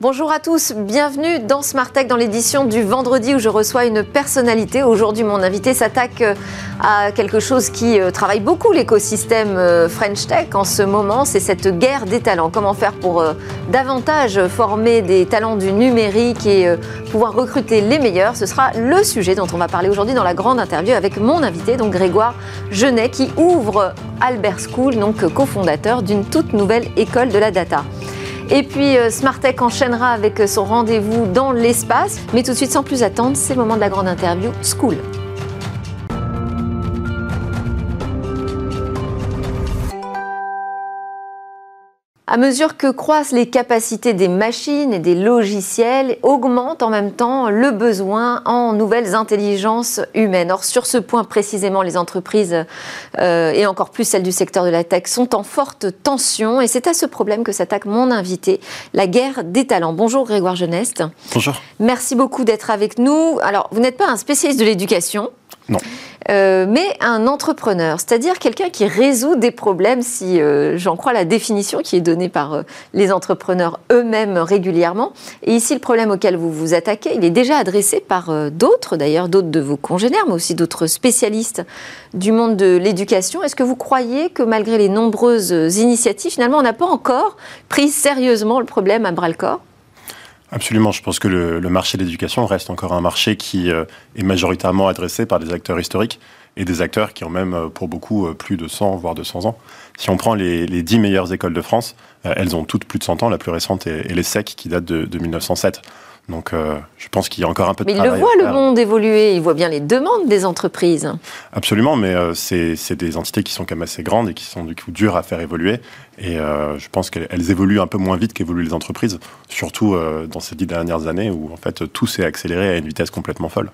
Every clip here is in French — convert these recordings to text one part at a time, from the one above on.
Bonjour à tous, bienvenue dans Smart Tech dans l'édition du vendredi où je reçois une personnalité. Aujourd'hui, mon invité s'attaque euh, à quelque chose qui euh, travaille beaucoup l'écosystème euh, French Tech en ce moment, c'est cette guerre des talents. Comment faire pour davantage former des talents du numérique et pouvoir recruter les meilleurs? Ce sera le sujet dont on va parler aujourd'hui dans la grande interview avec mon invité, donc Grégoire Genet, qui ouvre Albert School, donc cofondateur d'une toute nouvelle école de la data. Et puis euh, Smartech enchaînera avec son rendez-vous dans l'espace. Mais tout de suite, sans plus attendre, c'est le moment de la grande interview School. À mesure que croissent les capacités des machines et des logiciels, augmente en même temps le besoin en nouvelles intelligences humaines. Or, sur ce point précisément, les entreprises, euh, et encore plus celles du secteur de la tech, sont en forte tension. Et c'est à ce problème que s'attaque mon invité, la guerre des talents. Bonjour Grégoire Geneste. Bonjour. Merci beaucoup d'être avec nous. Alors, vous n'êtes pas un spécialiste de l'éducation. Non. Euh, mais un entrepreneur, c'est-à-dire quelqu'un qui résout des problèmes, si euh, j'en crois la définition qui est donnée par euh, les entrepreneurs eux-mêmes régulièrement. Et ici, le problème auquel vous vous attaquez, il est déjà adressé par d'autres, d'ailleurs d'autres de vos congénères, mais aussi d'autres spécialistes du monde de l'éducation. Est-ce que vous croyez que malgré les nombreuses initiatives, finalement, on n'a pas encore pris sérieusement le problème à bras-le-corps Absolument. Je pense que le, marché de l'éducation reste encore un marché qui euh, est majoritairement adressé par des acteurs historiques et des acteurs qui ont même, euh, pour beaucoup, euh, plus de 100, voire 200 ans. Si on prend les, les 10 meilleures écoles de France, elles ont toutes plus de 100 ans. La plus récente est, les SEC, qui date de, de 1907. Donc euh, je pense qu'il y a encore un peu de mais travail. Mais il le voit le monde évoluer, il voit bien les demandes des entreprises. Absolument, mais euh, c'est des entités qui sont quand même assez grandes et qui sont du coup dures à faire évoluer. Et euh, je pense qu'elles évoluent un peu moins vite qu'évoluent les entreprises, surtout dans ces dix dernières années où en fait tout s'est accéléré à une vitesse complètement folle.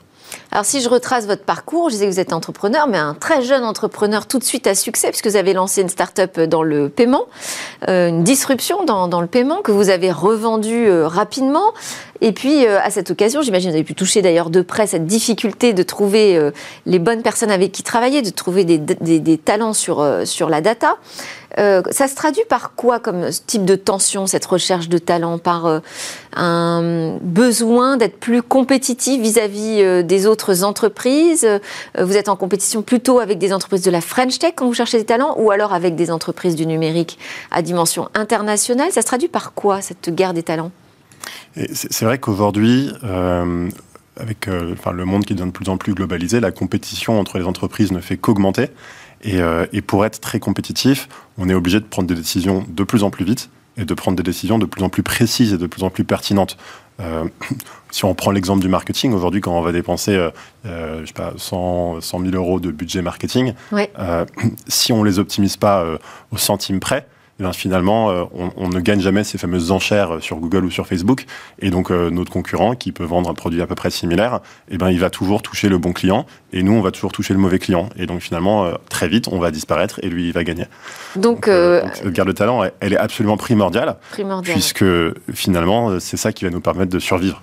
Alors si je retrace votre parcours, je disais que vous êtes entrepreneur, mais un très jeune entrepreneur tout de suite à succès, puisque vous avez lancé une start-up dans le paiement, euh, une disruption dans, le paiement que vous avez revendue euh, rapidement. Et puis euh, à cette occasion, j'imagine que vous avez pu toucher d'ailleurs de près cette difficulté de trouver les bonnes personnes avec qui travailler, de trouver des, des talents sur, sur la data. Euh, ça se traduit par quoi comme type de tension, cette recherche de talent Par euh, un besoin d'être plus compétitif vis-à-vis euh, des autres entreprises? Vous êtes en compétition plutôt avec des entreprises de la French Tech quand vous cherchez des talents ou alors avec des entreprises du numérique à dimension internationale? Ça se traduit par quoi, cette guerre des talents? C'est vrai qu'aujourd'hui, avec le monde qui devient de plus en plus globalisé, la compétition entre les entreprises ne fait qu'augmenter. Euh, et, pour être très compétitif, on est obligé de prendre des décisions de plus en plus vite et de prendre des décisions de plus en plus précises et de plus en plus pertinentes. Euh, si on prend l'exemple du marketing, aujourd'hui, quand on va dépenser euh, euh je sais pas, 100, 100 000 euros de budget marketing, si on ne les optimise pas au centime près, eh finalement, euh, on, ne gagne jamais ces fameuses enchères sur Google ou sur Facebook. Et donc, euh, notre concurrent, qui peut vendre un produit à peu près similaire, eh ben, il va toujours toucher le bon client. Et nous, on va toujours toucher le mauvais client. Et donc, finalement, euh, très vite, on va disparaître et lui, il va gagner. Donc, cette guerre de talent, elle, est absolument primordiale. Primordiale. Puisque, finalement, c'est ça qui va nous permettre de survivre.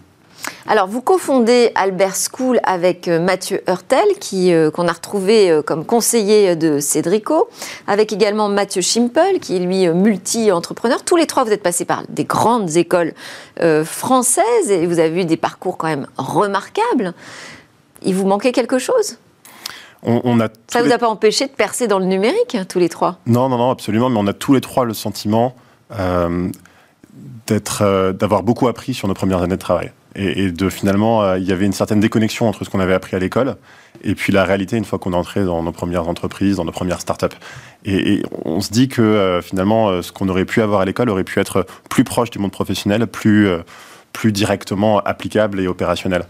Alors, vous cofondez Albert School avec euh, Mathieu Hurtel, qui, euh, qu'on a retrouvé euh, comme conseiller de Cédrico, avec également Mathieu Schimpel, qui est lui multi-entrepreneur. Tous les trois, vous êtes passés par des grandes écoles françaises et vous avez eu des parcours quand même remarquables. Il vous manquait quelque chose? On, a Ça ne vous a pas empêché de percer dans le numérique, tous les trois? Non, non, non, absolument. Mais on a tous les trois le sentiment d'avoir beaucoup appris sur nos premières années de travail et, de finalement, euh, il y avait une certaine déconnexion entre ce qu'on avait appris à l'école et puis la réalité une fois qu'on est entré dans nos premières entreprises, dans nos premières startups. Et, et on se dit que euh, finalement, euh, ce qu'on aurait pu avoir à l'école aurait pu être plus proche du monde professionnel, plus, plus directement applicable et opérationnel.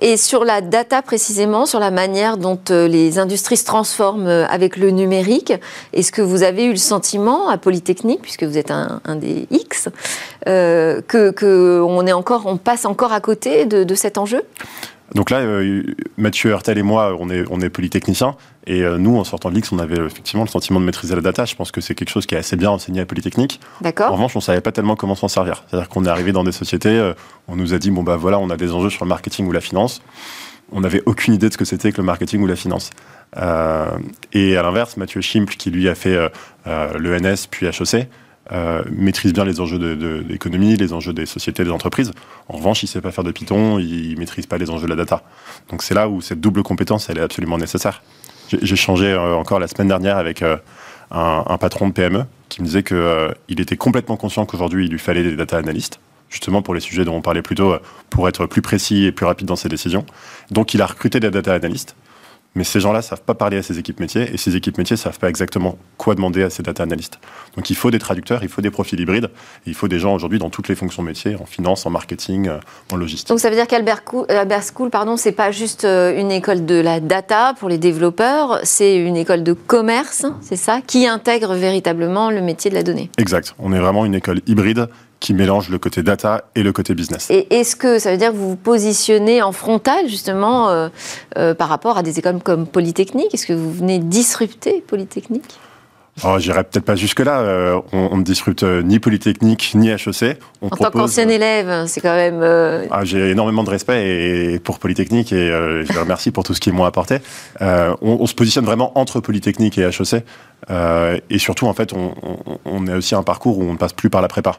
Et sur la data précisément, sur la manière dont euh, les industries se transforment euh, avec le numérique, est-ce que vous avez eu le sentiment à Polytechnique, puisque vous êtes un, des X, euh, que, est encore, on passe encore à côté de cet enjeu? Donc là, euh, Mathieu Hurtel et moi, on est, on est polytechniciens. Et euh, nous, en sortant de l'X, on avait effectivement le sentiment de maîtriser la data. Je pense que c'est quelque chose qui est assez bien enseigné à Polytechnique. D'accord. En revanche, on ne savait pas tellement comment s'en servir. C'est-à-dire qu'on est arrivé dans des sociétés, euh, on nous a dit, bon, bah voilà, on a des enjeux sur le marketing ou la finance. On n'avait aucune idée de ce que c'était que le marketing ou la finance. et à l'inverse, Mathieu Schimpl, qui lui a fait l'ENS puis HEC, euh, maîtrise bien les enjeux de, l'économie, les enjeux des sociétés, des entreprises. En revanche, il ne sait pas faire de Python, il ne maîtrise pas les enjeux de la data. Donc c'est là où cette double compétence, elle est absolument nécessaire. J'ai changé euh, encore la semaine dernière avec euh, un, patron de PME qui me disait qu'il était complètement conscient qu'aujourd'hui, il lui fallait des data analystes justement pour les sujets dont on parlait plus tôt, pour être plus précis et plus rapide dans ses décisions. Donc il a recruté des data analystes. Mais ces gens-là ne savent pas parler à ces équipes métiers et ces équipes métiers ne savent pas exactement quoi demander à ces data analystes. Donc il faut des traducteurs, il faut des profils hybrides, il faut des gens aujourd'hui dans toutes les fonctions métiers, en finance, en marketing, euh, en logistique. Donc ça veut dire qu'Albert School, pardon, c'est pas juste euh, une école de la data pour les développeurs, c'est une école de commerce, c'est ça, qui intègre véritablement le métier de la donnée. Exact. On est vraiment une école hybride qui mélange le côté data et le côté business. Et est-ce que ça veut dire que vous vous positionnez en frontal justement euh, euh, par rapport à des écoles comme Polytechnique? Est-ce que vous venez disrupter Polytechnique? Oh, J'irai peut-être pas jusque-là. Euh, on, ne disrupte ni Polytechnique ni HEC. On en tant qu'ancien élève, c'est quand même. Ah, J'ai énormément de respect et, pour Polytechnique et je les remercie pour tout ce qu'ils m'ont apporté. On, on, se positionne vraiment entre Polytechnique et HEC. et surtout, en fait, on, on, a aussi un parcours où on ne passe plus par la prépa.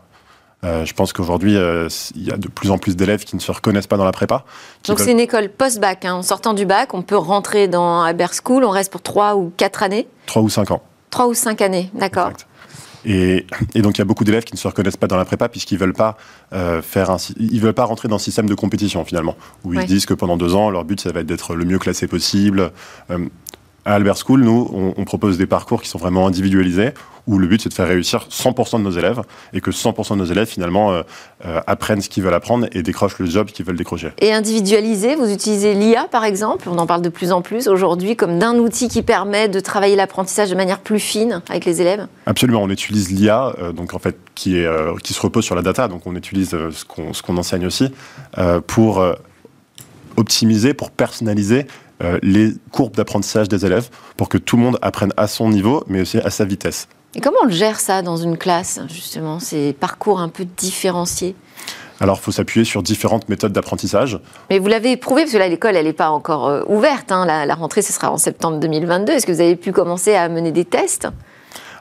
Euh, je pense qu'aujourd'hui, euh, il y a de plus en plus d'élèves qui ne se reconnaissent pas dans la prépa. Donc c'est une école post-bac. Hein. En sortant du bac, on peut rentrer dans Albert School, on reste pour 3 ou 4 années 3 ou 5 ans. 3 ou 5 années, d'accord. Et, et, donc il y a beaucoup d'élèves qui ne se reconnaissent pas dans la prépa puisqu'ils veulent pas euh, faire un, ils veulent pas rentrer dans un système de compétition finalement où ils disent que pendant deux ans leur but ça va être d'être le mieux classé possible. À Albert School, nous, on, propose des parcours qui sont vraiment individualisés, où le but c'est de faire réussir 100% de nos élèves et que 100% de nos élèves finalement euh, euh, apprennent ce qu'ils veulent apprendre et décrochent le job qu'ils veulent décrocher. Et individualisé, vous utilisez l'IA par exemple, on en parle de plus en plus aujourd'hui comme d'un outil qui permet de travailler l'apprentissage de manière plus fine avec les élèves? Absolument, on utilise l'IA, euh, donc en fait qui, est, qui se repose sur la data, donc on utilise ce qu'on enseigne aussi pour optimiser, pour personnaliser les courbes d'apprentissage des élèves pour que tout le monde apprenne à son niveau, mais aussi à sa vitesse. Et comment on gère ça dans une classe, justement, ces parcours un peu différenciés? Alors, il faut s'appuyer sur différentes méthodes d'apprentissage. Mais vous l'avez prouvé, parce que là, l'école, elle n'est pas encore euh, ouverte. Hein. La, la, rentrée, ce sera en septembre 2022. Est-ce que vous avez pu commencer à mener des tests?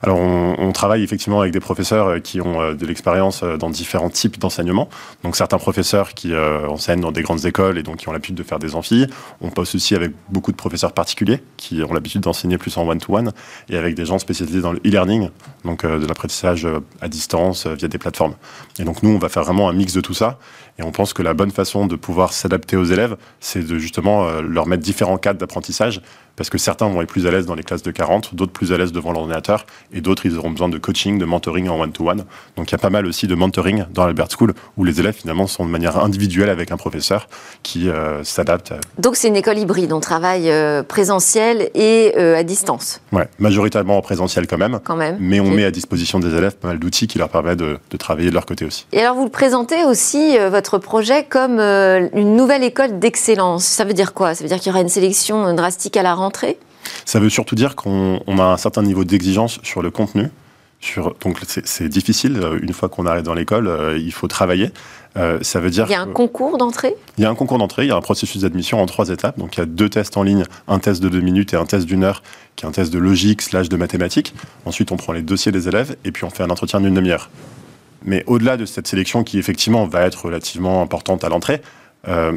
Alors, on, travaille effectivement avec des professeurs euh, qui ont euh, de l'expérience euh, dans différents types d'enseignement. Donc, certains professeurs qui enseignent dans des grandes écoles et donc qui ont l'habitude de faire des amphis. On passe aussi avec beaucoup de professeurs particuliers qui ont l'habitude d'enseigner plus en one-to-one et avec des gens spécialisés dans le e-learning, donc de l'apprentissage à distance via des plateformes. Et donc, nous, on va faire vraiment un mix de tout ça. Et on pense que la bonne façon de pouvoir s'adapter aux élèves, c'est de justement leur mettre différents cadres d'apprentissage parce que certains vont être plus à l'aise dans les classes de 40, d'autres plus à l'aise devant l'ordinateur, et d'autres, ils auront besoin de coaching, de mentoring en one-to-one. Donc il y a pas mal aussi de mentoring dans Albert School, où les élèves finalement sont de manière individuelle avec un professeur qui euh, s'adapte. Donc c'est une école hybride, on travaille euh, présentiel et euh, à distance Ouais, majoritairement en présentiel quand même. Quand même. Mais on met à disposition des élèves pas mal d'outils qui leur permettent de, de, travailler de leur côté aussi. Et alors vous le présentez aussi, votre projet, comme une nouvelle école d'excellence. Ça veut dire quoi? Ça veut dire qu'il y aura une sélection drastique à la rentrée ça veut surtout dire qu'on a un certain niveau d'exigence sur le contenu. Sur, donc c'est difficile, euh, une fois qu'on arrive dans l'école, euh, il faut travailler. Euh, ça veut dire il y a un concours d'entrée? Il y a un concours d'entrée, il y a un processus d'admission en trois étapes. Donc il y a deux tests en ligne, un test de deux minutes et un test d'une heure, qui est un test de logique slash de mathématiques. Ensuite on prend les dossiers des élèves et puis on fait un entretien d'une demi-heure. Mais au-delà de cette sélection qui effectivement va être relativement importante à l'entrée,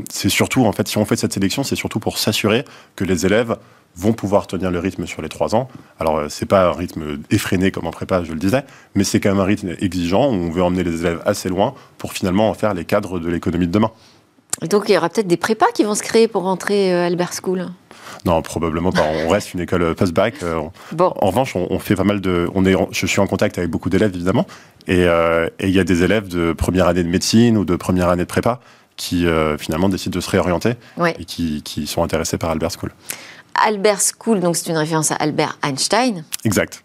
c'est surtout, en fait, si on fait cette sélection, c'est surtout pour s'assurer que les élèves vont pouvoir tenir le rythme sur les trois ans. Alors, euh, c'est pas un rythme effréné comme en prépa, je le disais, mais c'est quand même un rythme exigeant où on veut emmener les élèves assez loin pour finalement en faire les cadres de l'économie de demain. Et donc, il y aura peut-être des prépas qui vont se créer pour rentrer à euh, Albert School non, probablement pas. On reste une école post-bac. Euh, bon. En revanche, on, fait pas mal de. On est, je suis en contact avec beaucoup d'élèves, évidemment. Et il y a des élèves de première année de médecine ou de première année de prépa qui, finalement, décident de se réorienter et qui, qui sont intéressés par Albert School. Albert School, donc c'est une référence à Albert Einstein. Exact.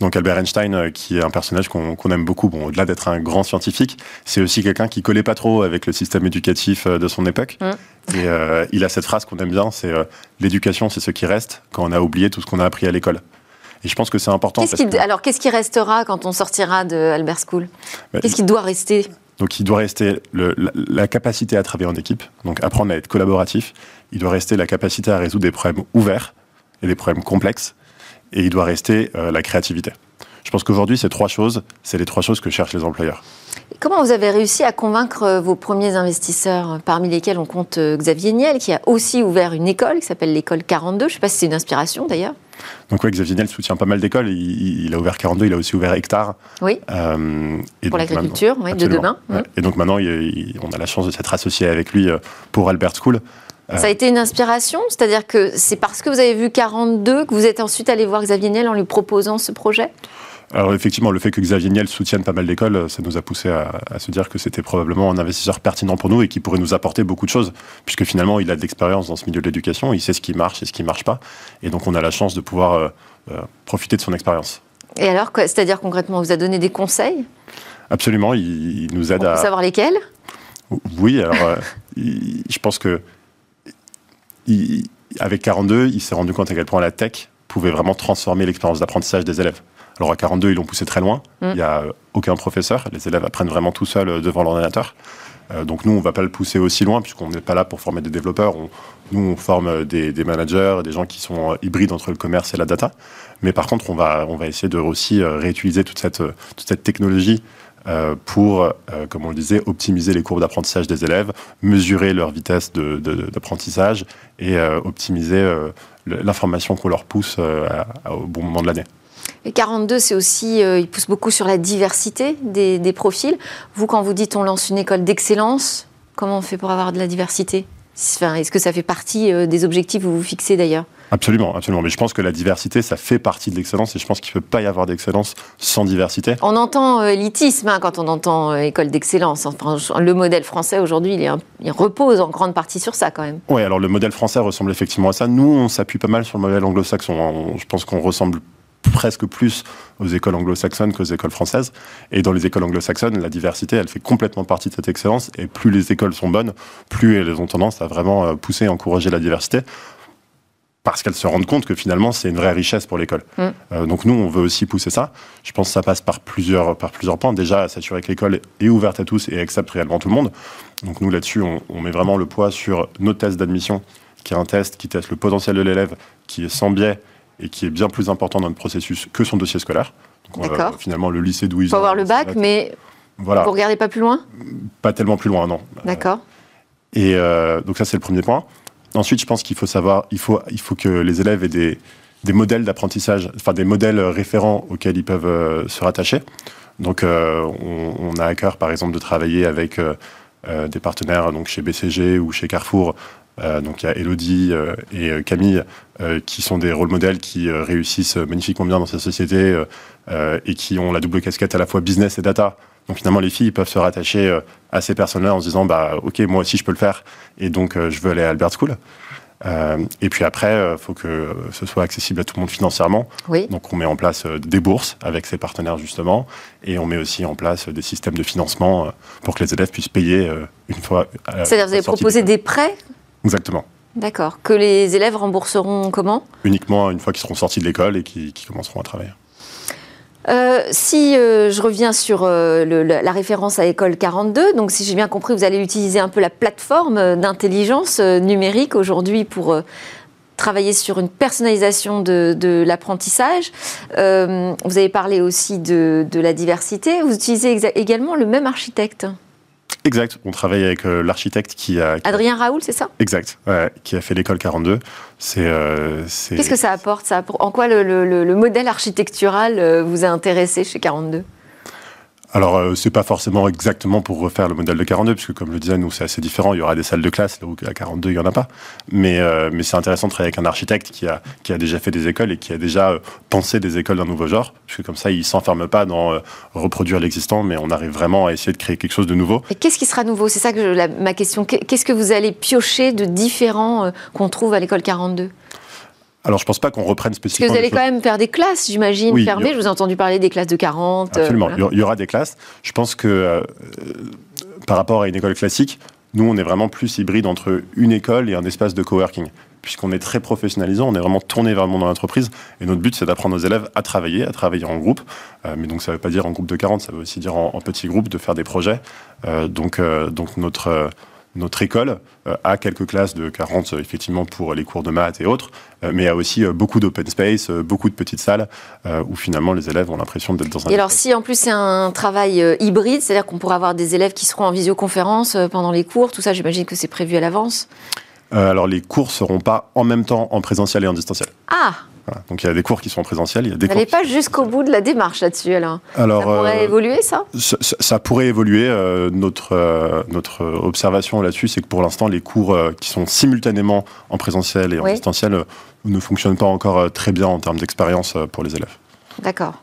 Donc Albert Einstein, euh, qui est un personnage qu'on aime beaucoup, bon, au-delà d'être un grand scientifique, c'est aussi quelqu'un qui collait pas trop avec le système éducatif euh, de son époque. Mm. Et euh, il a cette phrase qu'on aime bien, c'est l'éducation, c'est ce qui reste quand on a oublié tout ce qu'on a appris à l'école. Et je pense que c'est important. Alors, qu'est-ce qui restera quand on sortira de Albert School? Bah, Qu'est-ce qui doit rester? Donc il doit rester la, capacité à travailler en équipe, donc apprendre à être collaboratif. Il doit rester la capacité à résoudre des problèmes ouverts et des problèmes complexes. Et il doit rester euh, la créativité. Je pense qu'aujourd'hui, ces trois choses, c'est les trois choses que cherchent les employeurs. Comment vous avez réussi à convaincre euh, vos premiers investisseurs, parmi lesquels on compte euh, Xavier Niel, qui a aussi ouvert une école qui s'appelle l'école 42 Je ne sais pas si c'est une inspiration d'ailleurs. Donc oui, Xavier Niel soutient pas mal d'écoles. Il, a ouvert 42, il a aussi ouvert Hectare. Oui. Euh, pour l'agriculture, de demain. Et donc maintenant, on a la chance de s'être associé avec lui pour Albert School. Ça a été une inspiration C'est-à-dire que c'est parce que vous avez vu 42 que vous êtes ensuite allé voir Xavier Niel en lui proposant ce projet? Alors effectivement, le fait que Xavier Niel soutienne pas mal d'écoles, ça nous a poussé à, se dire que c'était probablement un investisseur pertinent pour nous et qui pourrait nous apporter beaucoup de choses, puisque finalement, il a de l'expérience dans ce milieu de l'éducation, il sait ce qui marche et ce qui ne marche pas, et donc on a la chance de pouvoir euh, euh, profiter de son expérience. Et alors, c'est-à-dire concrètement, vous a donné des conseils? Absolument, il, nous aide à... savoir lesquels? Oui, alors euh, je pense que avec 42, il s'est rendu compte à quel point la tech pouvait vraiment transformer l'expérience d'apprentissage des élèves. Alors à 42, ils l'ont poussé très loin. Mm. Il n'y a aucun professeur. Les élèves apprennent vraiment tout seuls euh, devant l'ordinateur. Euh, donc nous, on ne va pas le pousser aussi loin puisqu'on n'est pas là pour former des développeurs. nous, on forme des, managers, des gens qui sont euh, hybrides entre le commerce et la data. Mais par contre, on va, on va essayer de aussi réutiliser toute cette, toute cette technologie pour, comme on le disait, optimiser les courbes d'apprentissage des élèves, mesurer leur vitesse d'apprentissage et optimiser l'information qu'on leur pousse au bon moment de l'année. Et 42, c'est aussi, euh, il pousse beaucoup sur la diversité des, profils. Vous, quand vous dites on lance une école d'excellence, comment on fait pour avoir de la diversité? Est-ce que ça fait partie euh, des objectifs que vous vous fixez d'ailleurs? Absolument, absolument. Mais je pense que la diversité, ça fait partie de l'excellence et je pense qu'il ne peut pas y avoir d'excellence sans diversité. On entend euh, élitisme hein, quand on entend école d'excellence. Enfin, le modèle français aujourd'hui, il, il, repose en grande partie sur ça quand même. Oui, alors le modèle français ressemble effectivement à ça. Nous, on s'appuie pas mal sur le modèle anglo-saxon. Je pense qu'on ressemble presque plus aux écoles anglo-saxonnes qu'aux écoles françaises. Et dans les écoles anglo-saxonnes, la diversité, elle fait complètement partie de cette excellence. Et plus les écoles sont bonnes, plus elles ont tendance à vraiment euh, pousser et encourager la diversité. Parce qu'elles se rendent compte que finalement, c'est une vraie richesse pour l'école. Mm. Euh, donc nous, on veut aussi pousser ça. Je pense que ça passe par plusieurs, par plusieurs points. Déjà, s'assurer que l'école est ouverte à tous et accepte réellement tout le monde. Donc nous, là-dessus, on, on met vraiment le poids sur nos tests d'admission, qui est un test qui teste le potentiel de l'élève, qui est sans biais et qui est bien plus important dans le processus que son dossier scolaire. D'accord. finalement, le lycée d'où Il faut avoir le bac, mais voilà. vous regardez pas plus loin? Pas tellement plus loin, non. D'accord. Et euh, donc ça, c'est le premier point. Ensuite, je pense qu'il faut savoir, il faut, il faut que les élèves aient des, modèles d'apprentissage, enfin des modèles référents auxquels ils peuvent euh, se rattacher. Donc, euh, on, a à cœur, par exemple, de travailler avec des partenaires, donc chez BCG ou chez Carrefour, euh, donc il y a Elodie euh, et euh, Camille qui sont des rôles modèles qui réussissent magnifiquement bien dans cette société et qui ont la double casquette à la fois business et data. Donc finalement, les filles peuvent se rattacher à ces personnes-là en se disant, bah ok, moi aussi je peux le faire, et donc je veux aller à Albert School. et puis après, il faut que ce soit accessible à tout le monde financièrement. Oui. Donc on met en place des bourses avec ses partenaires justement, et on met aussi en place des systèmes de financement pour que les élèves puissent payer une fois. C'est-à-dire vous avez proposé des prêts? Exactement. D'accord. Que les élèves rembourseront comment? Uniquement une fois qu'ils seront sortis de l'école et qu'ils commenceront à travailler. Euh, si euh, je reviens sur euh, la référence à École 42, donc si j'ai bien compris, vous allez utiliser un peu la plateforme d'intelligence numérique aujourd'hui pour travailler sur une personnalisation de, l'apprentissage. vous avez parlé aussi de, de, la diversité. Vous utilisez également le même architecte Exact. On travaille avec euh, l'architecte qui a. Adrien Raoul, c'est ça? Exact. qui a fait l'école 42. Euh, c'est. Qu'est-ce que ça apporte ça? En quoi le, modèle architectural euh, vous a intéressé chez 42 alors, euh, c'est pas forcément exactement pour refaire le modèle de 42, puisque comme je le disais, nous, c'est assez différent. Il y aura des salles de classe, là où à 42, il n'y en a pas. Mais, euh, mais c'est intéressant de travailler avec un architecte qui a, qui a déjà fait des écoles et qui a déjà euh, pensé des écoles d'un nouveau genre, puisque comme ça, il ne s'enferme pas dans reproduire l'existant, mais on arrive vraiment à essayer de créer quelque chose de nouveau. Qu'est-ce qui sera nouveau? C'est ça que ma question. Qu'est-ce que vous allez piocher de différent qu'on trouve à l'école 42 alors, je pense pas qu'on reprenne spécifiquement. Parce que vous allez quand même faire des classes, j'imagine, fermées. Je vous ai entendu parler des classes de 40. Euh, Absolument, il y aura des classes. Je pense que euh, par rapport à une école classique, nous, on est vraiment plus hybride entre une école et un espace de coworking. Puisqu'on est très professionnalisant, on est vraiment tourné vers le monde de l'entreprise. Et notre but, c'est d'apprendre aux élèves à travailler, à travailler en groupe. Euh, mais donc, ça ne veut pas dire en groupe de 40, ça veut aussi dire en, petits groupes, de faire des projets. donc, donc notre notre école a quelques classes de 40 effectivement pour les cours de maths et autres, mais a aussi beaucoup d'open space, beaucoup de petites salles où finalement les élèves ont l'impression d'être dans un. Et alors si en plus c'est un travail hybride, c'est-à-dire qu'on pourra avoir des élèves qui seront en visioconférence pendant les cours, tout ça, j'imagine que c'est prévu à l'avance? alors les cours seront pas en même temps en présentiel et en distanciel. Ah donc il y a des cours qui sont en présentiel. Il y a des N'allez pas jusqu'au bout de la démarche là-dessus alors. alors ça pourrait euh, évoluer ça, ça pourrait évoluer. Euh, notre, euh, notre observation là-dessus, c'est que pour l'instant, les cours qui sont simultanément en présentiel et en distanciel ne fonctionnent pas encore très bien en termes d'expérience pour les élèves. D'accord.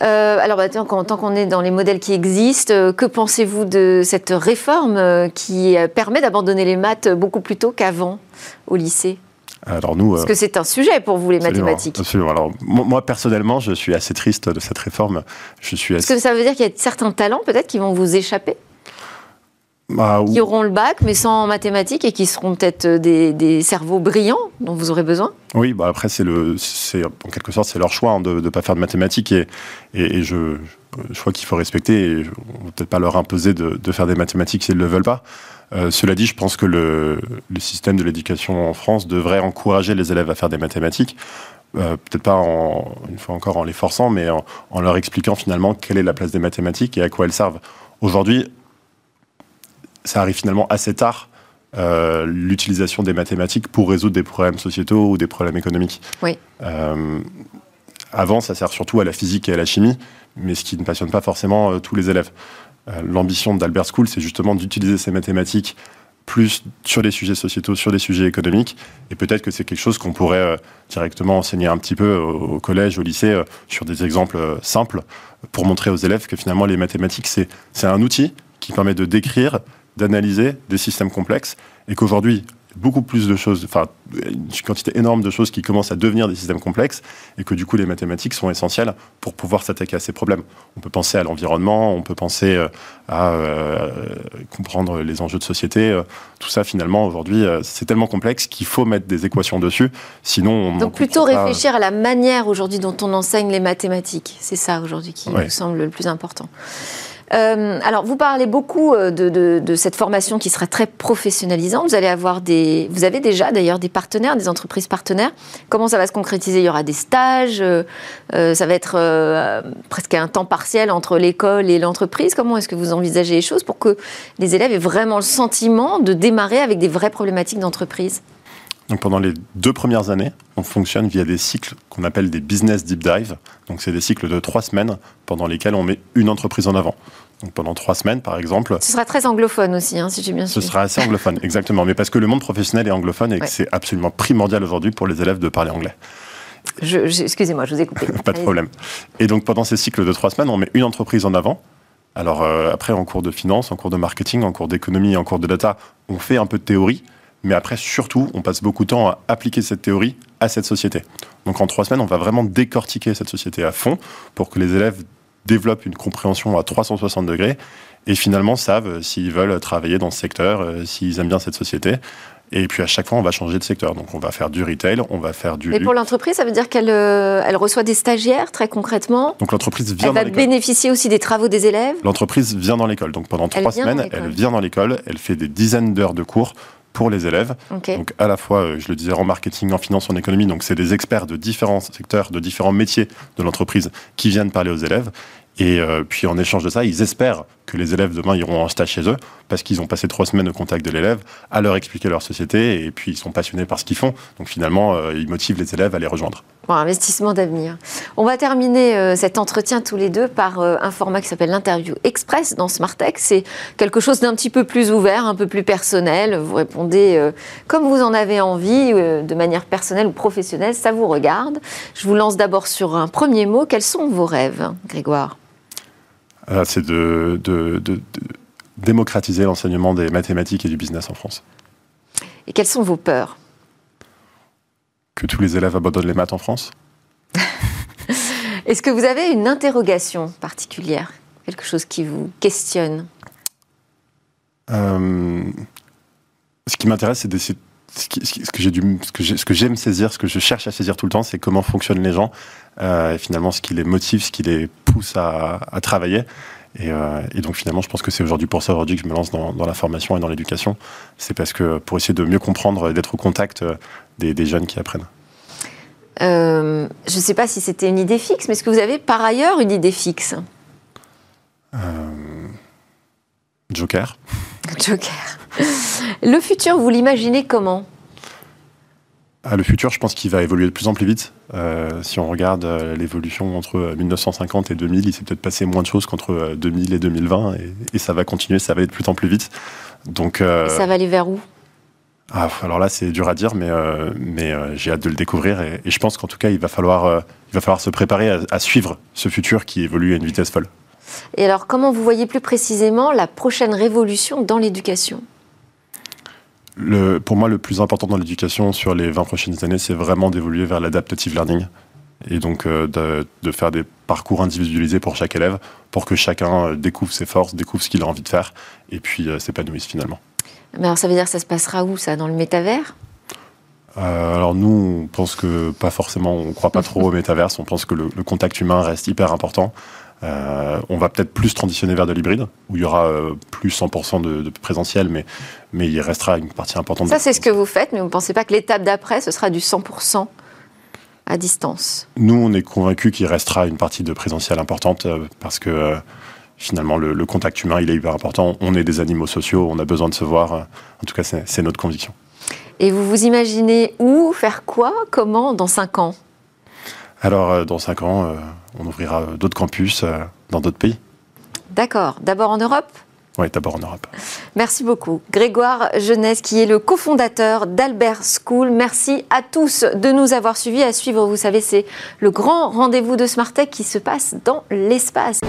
alors, bah, tant qu'on est dans les modèles qui existent, que pensez-vous de cette réforme qui permet d'abandonner les maths beaucoup plus tôt qu'avant au lycée? Alors nous, Parce que c'est un sujet pour vous, les mathématiques. Absolument. Alors, moi, personnellement, je suis assez triste de cette réforme. Je suis Est-ce que ça veut dire qu'il y a certains talents, peut-être, qui vont vous échapper? Bah, Qui auront le bac, mais sans mathématiques, et qui seront peut-être des, cerveaux brillants dont vous aurez besoin? Oui, bah après, c'est le, en quelque sorte, c'est leur choix hein, de ne pas faire de mathématiques. Et, et, je, je crois qu'il faut respecter. Et on ne peut-être pas leur imposer de, de faire des mathématiques s'ils ne le veulent pas. Euh, cela dit, je pense que le, système de l'éducation en France devrait encourager les élèves à faire des mathématiques. Euh, peut-être pas en, une fois encore en les forçant, mais en, leur expliquant finalement quelle est la place des mathématiques et à quoi elles servent. Aujourd'hui, ça arrive finalement assez tard euh, l'utilisation des mathématiques pour résoudre des problèmes sociétaux ou des problèmes économiques. Oui. avant, ça sert surtout à la physique et à la chimie, mais ce qui ne passionne pas forcément tous les élèves. Euh, l'ambition d'Albert School, c'est justement d'utiliser ces mathématiques plus sur des sujets sociétaux, sur des sujets économiques. Et peut-être que c'est quelque chose qu'on pourrait euh, directement enseigner un petit peu au, collège, au lycée, euh, sur des exemples simples, pour montrer aux élèves que finalement les mathématiques, c'est un outil qui permet de décrire, d'analyser des systèmes complexes, et qu'aujourd'hui, beaucoup plus de choses, enfin, une quantité énorme de choses qui commencent à devenir des systèmes complexes et que du coup les mathématiques sont essentielles pour pouvoir s'attaquer à ces problèmes. On peut penser à l'environnement, on peut penser euh, à euh, comprendre les enjeux de société. Euh, tout ça finalement aujourd'hui c'est tellement complexe qu'il faut mettre des équations dessus, sinon on Donc plutôt réfléchir à la manière aujourd'hui dont on enseigne les mathématiques. C'est ça aujourd'hui qui nous semble le plus important. Euh, alors, vous parlez beaucoup euh, de, cette formation qui sera très professionnalisante. Vous allez avoir des, vous avez déjà d'ailleurs des partenaires, des entreprises partenaires. Comment ça va se concrétiser? Il y aura des stages. Euh, ça va être presque un temps partiel entre l'école et l'entreprise. Comment est-ce que vous envisagez les choses pour que les élèves aient vraiment le sentiment de démarrer avec des vraies problématiques d'entreprise? Donc pendant les deux premières années, on fonctionne via des cycles qu'on appelle des business deep dive. Donc c'est des cycles de trois semaines pendant lesquels on met une entreprise en avant. Donc pendant trois semaines, par exemple. Ce sera très anglophone aussi, hein, si j'ai bien suivi. Ce sera assez anglophone, exactement. Mais parce que le monde professionnel est anglophone et que c'est absolument primordial aujourd'hui pour les élèves de parler anglais. Excusez-moi, je vous ai coupé. Pas de problème. Et donc pendant ces cycles de trois semaines, on met une entreprise en avant. Alors euh, après, en cours de finance, en cours de marketing, en cours d'économie, en cours de data, on fait un peu de théorie mais après, surtout, on passe beaucoup de temps à appliquer cette théorie à cette société. Donc en trois semaines, on va vraiment décortiquer cette société à fond pour que les élèves développent une compréhension à 360 degrés et finalement savent s'ils veulent travailler dans ce secteur, euh, s'ils aiment bien cette société. Et puis à chaque fois, on va changer de secteur. Donc on va faire du retail, on va faire du. Et pour l'entreprise, ça veut dire qu'elle euh, elle reçoit des stagiaires très concrètement. Donc l'entreprise vient. Elle va bénéficier aussi des travaux des élèves. L'entreprise vient dans l'école. Donc pendant trois semaines, elle vient dans l'école, elle fait des dizaines d'heures de cours pour les élèves. Donc à la fois, euh, je le disais, en marketing, en finance, en économie, donc c'est des experts de différents secteurs, de différents métiers de l'entreprise qui viennent parler aux élèves. Et euh, puis en échange de ça, ils espèrent que les élèves demain iront en stage chez eux parce qu'ils ont passé trois semaines au contact de l'élève, à leur expliquer leur société et puis ils sont passionnés par ce qu'ils font. Donc finalement, euh, ils motivent les élèves à les rejoindre. Investissement d'avenir. On va terminer euh, cet entretien tous les deux par un format qui s'appelle l'interview express dans Smartech. C'est quelque chose d'un petit peu plus ouvert, un peu plus personnel. Vous répondez comme vous en avez envie, de manière personnelle ou professionnelle, ça vous regarde. Je vous lance d'abord sur un premier mot. Quels sont vos rêves, Grégoire? euh, c'est de, démocratiser l'enseignement des mathématiques et du business en France. Et quelles sont vos peurs? Que tous les élèves abandonnent les maths en France? Est-ce que vous avez une interrogation particulière? Quelque chose qui vous questionne? Euh, Ce qui m'intéresse, c'est d'essayer ce que j'aime saisir, ce que je cherche à saisir tout le temps, c'est comment fonctionnent les gens, euh, et finalement ce qui les motive, ce qui les pousse à, travailler. Et, donc finalement, je pense que c'est aujourd'hui pour ça aujourd'hui que je me lance dans, la formation et dans l'éducation. C'est parce que pour essayer de mieux comprendre, d'être au contact des, jeunes qui apprennent. je ne sais pas si c'était une idée fixe, mais est-ce que vous avez par ailleurs une idée fixe? Joker. Joker. Le futur, vous l'imaginez comment? Ah, Le futur, je pense qu'il va évoluer de plus en plus vite. Euh, si on regarde euh, l'évolution entre 1950 et 2000, il s'est peut-être passé moins de choses qu'entre 2000 euh, et 2020, et, ça va continuer, ça va aller de plus en plus vite. Donc, ça va aller vers où? Ah, alors là, c'est dur à dire, mais, mais j'ai hâte de le découvrir. Et, je pense qu'en tout cas, il va falloir, il va falloir se préparer à suivre ce futur qui évolue à une vitesse folle. Et alors, comment vous voyez plus précisément la prochaine révolution dans l'éducation? Pour moi, le plus important dans l'éducation sur les 20 prochaines années, c'est vraiment d'évoluer vers l'adaptative learning et donc euh, de, faire des parcours individualisés pour chaque élève pour que chacun euh, découvre ses forces, découvre ce qu'il a envie de faire et puis euh, s'épanouisse finalement. Mais alors ça veut dire que ça se passera où ça? Dans le métavers? Alors nous, on pense que pas forcément, on croit pas trop au métaverse, on pense que le, contact humain reste hyper important. Euh, on va peut-être plus transitionner vers de l'hybride, où il y aura euh, plus 100% de, présentiel, mais, mais il restera une partie importante. Ça, c'est ce que vous faites, mais vous ne pensez pas que l'étape d'après, ce sera du 100% à distance? Nous, on est convaincus qu'il restera une partie de présentiel importante, euh, parce que finalement, le, contact humain, il est hyper important. On est des animaux sociaux, on a besoin de se voir. En tout cas, c'est notre conviction. Et vous vous imaginez où, faire quoi, comment dans 5 ans? Alors, dans 5 ans on ouvrira d'autres campus euh, dans d'autres pays. D'accord. D'abord en Europe? Oui, d'abord en Europe. Merci beaucoup. Grégoire Jeunesse, qui est le cofondateur d'Albert School. Merci à tous de nous avoir suivis. À suivre, vous savez, c'est le grand rendez-vous de Smartech qui se passe dans l'espace.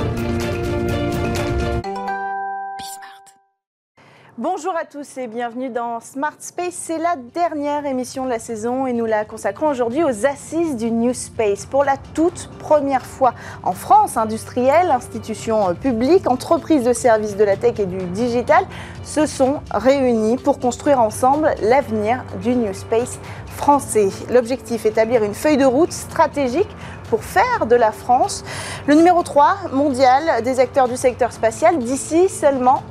Bonjour à tous et bienvenue dans Smart Space. C'est la dernière émission de la saison et nous la consacrons aujourd'hui aux assises du New Space. Pour la toute première fois en France, industrielle, institutions publiques, entreprises de services de la tech et du digital se sont réunies pour construire ensemble l'avenir du New Space français. L'objectif, établir une feuille de route stratégique pour faire de la France le numéro 3 mondial des acteurs du secteur spatial d'ici seulement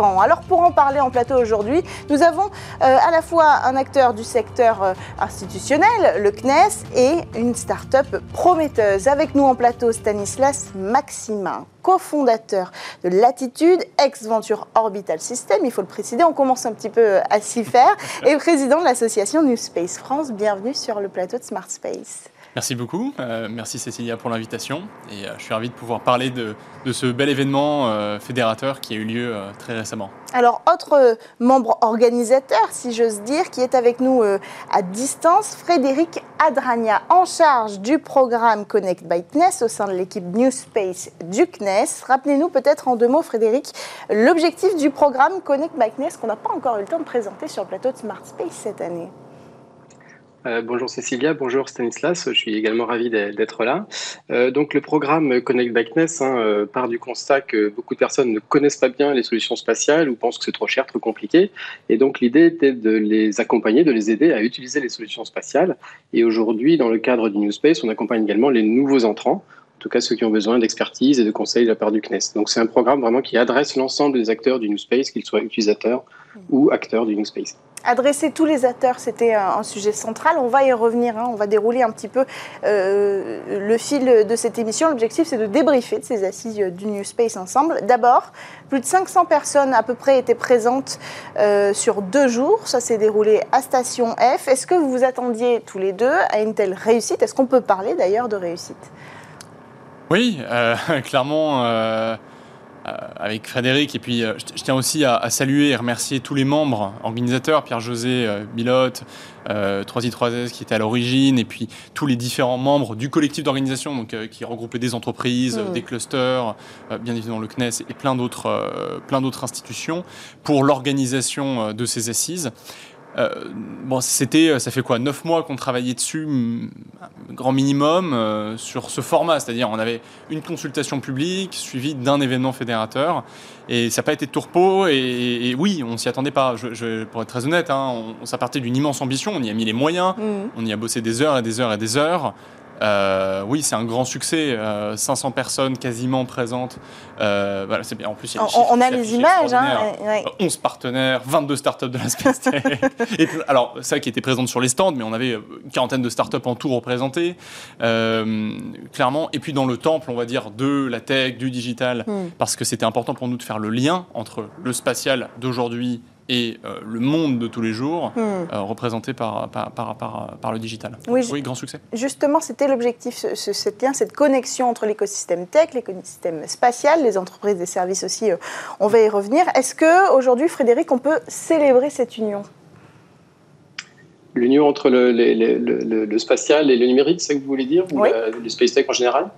ans. Alors pour en parler en plateau aujourd'hui, nous avons euh, à la fois un acteur du secteur euh, institutionnel, le CNES, et une start-up prometteuse. Avec nous en plateau, Stanislas Maximin, cofondateur de Latitude, ex-Venture Orbital System, il faut le préciser, on commence un petit peu euh, à s'y faire, et président de l'association New Space France. Bienvenue sur le plateau de Smart Space. Merci beaucoup. Euh, merci Cécilia pour l'invitation. Et euh, je suis ravi de pouvoir parler de, ce bel événement euh, fédérateur qui a eu lieu très récemment. Alors, autre membre organisateur, si j'ose dire, qui est avec nous à distance, Frédéric Adragna, en charge du programme Connect by CNES au sein de l'équipe New Space du CNES. Rappelez-nous peut-être en deux mots, Frédéric, l'objectif du programme Connect by CNES qu'on n'a pas encore eu le temps de présenter sur le plateau de Smart Space cette année. Euh, bonjour Cécilia, bonjour Stanislas, je suis également ravi d'être là. Euh, donc le programme Connect Backness hein, euh, part du constat que beaucoup de personnes ne connaissent pas bien les solutions spatiales ou pensent que c'est trop cher, trop compliqué. Et donc l'idée était de les accompagner, de les aider à utiliser les solutions spatiales. Et aujourd'hui, dans le cadre du New Space, on accompagne également les nouveaux entrants en tout cas ceux qui ont besoin d'expertise et de conseils de la part du CNES. Donc c'est un programme vraiment qui adresse l'ensemble des acteurs du New Space, qu'ils soient utilisateurs ou acteurs du New Space adresser tous les acteurs, c'était un, sujet central. On va y revenir, hein. on va dérouler un petit peu euh, le fil de cette émission. L'objectif, c'est de débriefer de ces assises du New Space ensemble. D'abord, plus de 500 personnes à peu près étaient présentes euh, sur deux jours. Ça s'est déroulé à Station F. Est-ce que vous vous attendiez tous les deux à une telle réussite? Est-ce qu'on peut parler d'ailleurs de réussite? Oui, euh, clairement. Euh, avec Frédéric. Et puis, euh, je, tiens aussi à, saluer et remercier tous les membres organisateurs, Pierre-José euh, Bilotte, 3i3s qui était à l'origine, et puis tous les différents membres du collectif d'organisation donc, qui regroupait des entreprises, mmh. des clusters, bien évidemment le CNES et plein d'autres, plein d'autres institutions pour l'organisation de ces assises. Euh, bon, c'était, ça fait quoi, neuf mois qu'on travaillait dessus, grand minimum, euh, sur ce format. C'est-à-dire, on avait une consultation publique suivie d'un événement fédérateur. Et ça n'a pas été de tourpeau. Et, oui, on s'y attendait pas. Je, pour être très honnête, hein, on, ça partait d'une immense ambition. On y a mis les moyens. Mmh. On y a bossé des heures et des heures et des heures. Oui, c'est un grand succès. 500 personnes quasiment présentes. voilà, c'est bien. En plus, il y a on, a les images. Hein, 11 partenaires, 22 startups de la Space Tech. et alors, ça qui était présente sur les stands, mais on avait une quarantaine de startups en tout représentées. clairement. Et puis dans le temple, on va dire, de la tech, du digital, hmm. parce que c'était important pour nous de faire le lien entre le spatial d'aujourd'hui et euh, le monde de tous les jours hmm. euh, représenté par par, par, par, le digital. Oui, grand succès. Justement, c'était l'objectif, ce, cette lien, cette connexion entre l'écosystème tech, l'écosystème spatial, les entreprises des services aussi, euh, on va y revenir. Est-ce qu'aujourd'hui, Frédéric, on peut célébrer cette union? L'union entre le, le, le, spatial et le numérique, c'est ce que vous voulez dire? Ou le space tech en général?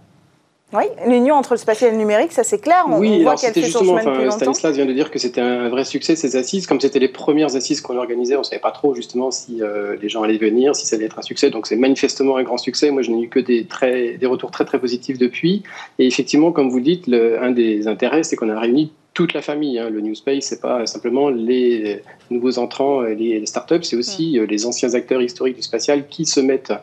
Oui, l'union entre le spatial et le numérique, ça c'est clair. On, oui, voit c'était justement, enfin, Stanislas vient de dire que c'était un vrai succès ces assises. Comme c'était les premières assises qu'on organisait, on ne savait pas trop justement si euh, les gens allaient venir, si ça allait être un succès. Donc c'est manifestement un grand succès. Moi, je n'ai eu que des, très, des retours très très positifs depuis. Et effectivement, comme vous dites, le, un des intérêts, c'est qu'on a réuni toute la famille. Hein. Le New Space, c'est pas simplement les nouveaux entrants, les, les startups, c'est aussi euh, les anciens acteurs historiques du spatial qui se mettent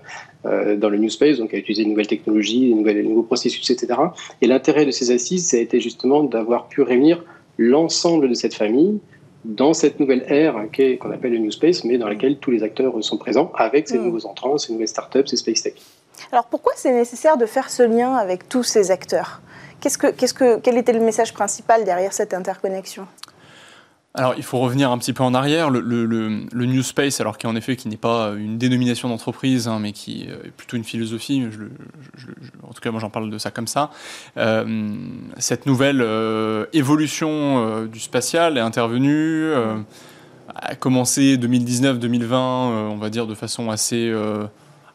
euh, dans le New Space, donc à utiliser de nouvelles technologies, de, nouvelles, nouveaux processus, etc. Et l'intérêt de ces assises, ça a été justement d'avoir pu réunir l'ensemble de cette famille dans cette nouvelle ère qu'on appelle le New Space, mais dans laquelle tous les acteurs sont présents avec ces mm. nouveaux entrants, ces nouvelles startups, ces space tech. Alors pourquoi c'est nécessaire de faire ce lien avec tous ces acteurs? Que, quel était le message principal derrière cette interconnexion? Alors, il faut revenir un petit peu en arrière. Le, New Space, alors qui en effet qui n'est pas une dénomination d'entreprise, hein, mais qui est plutôt une philosophie. en tout cas, moi, j'en parle de ça comme ça. Euh, cette nouvelle euh, évolution euh, du spatial est intervenue, a commencé 2019-2020, on va dire de façon assez